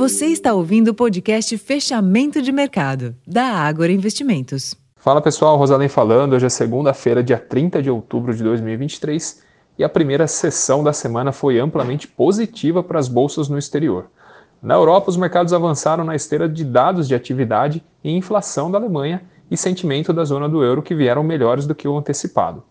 Você está ouvindo o podcast Fechamento de Mercado, da Ágora Investimentos. Fala pessoal, Rosalém falando. Hoje é segunda-feira, dia 30 de outubro de 2023, e a primeira sessão da semana foi amplamente positiva para as bolsas no exterior. Na Europa, os mercados avançaram na esteira de dados de atividade e inflação da Alemanha e sentimento da zona do euro que vieram melhores do que o antecipado.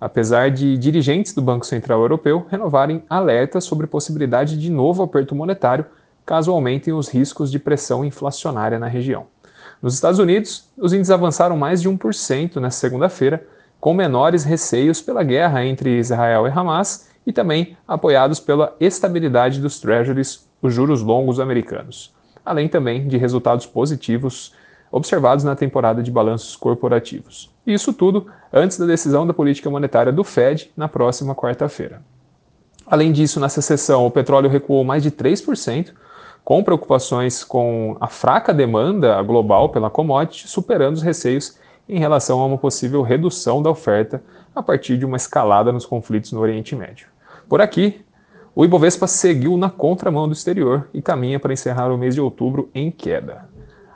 Apesar de dirigentes do Banco Central Europeu renovarem alertas sobre possibilidade de novo aperto monetário caso aumentem os riscos de pressão inflacionária na região. Nos Estados Unidos, os índices avançaram mais de 1% nesta segunda-feira, com menores receios pela guerra entre Israel e Hamas e também apoiados pela estabilidade dos treasuries, os juros longos americanos, além também de resultados positivos observados na temporada de balanços corporativos. E isso tudo antes da decisão da política monetária do Fed na próxima quarta-feira. Além disso, nessa sessão, o petróleo recuou mais de 3%, com preocupações com a fraca demanda global pela commodity, superando os receios em relação a uma possível redução da oferta a partir de uma escalada nos conflitos no Oriente Médio. Por aqui, o Ibovespa seguiu na contramão do exterior e caminha para encerrar o mês de outubro em queda.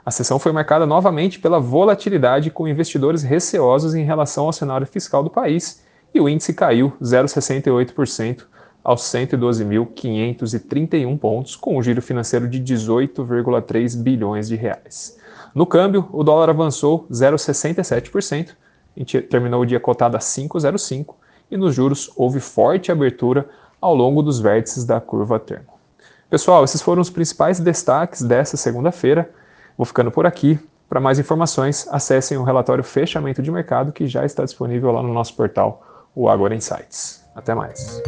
A sessão foi marcada novamente pela volatilidade com investidores receosos em relação ao cenário fiscal do país e o índice caiu 0,68% aos 112.531 pontos, com um giro financeiro de 18,3 bilhões de reais. No câmbio, o dólar avançou 0,67%, terminou o dia cotado a 5,05 e nos juros houve forte abertura ao longo dos vértices da curva termo. Pessoal, esses foram os principais destaques dessa segunda-feira. Vou ficando por aqui. Para mais informações, acessem o relatório Fechamento de Mercado que já está disponível lá no nosso portal, o Agora Insights. Até mais.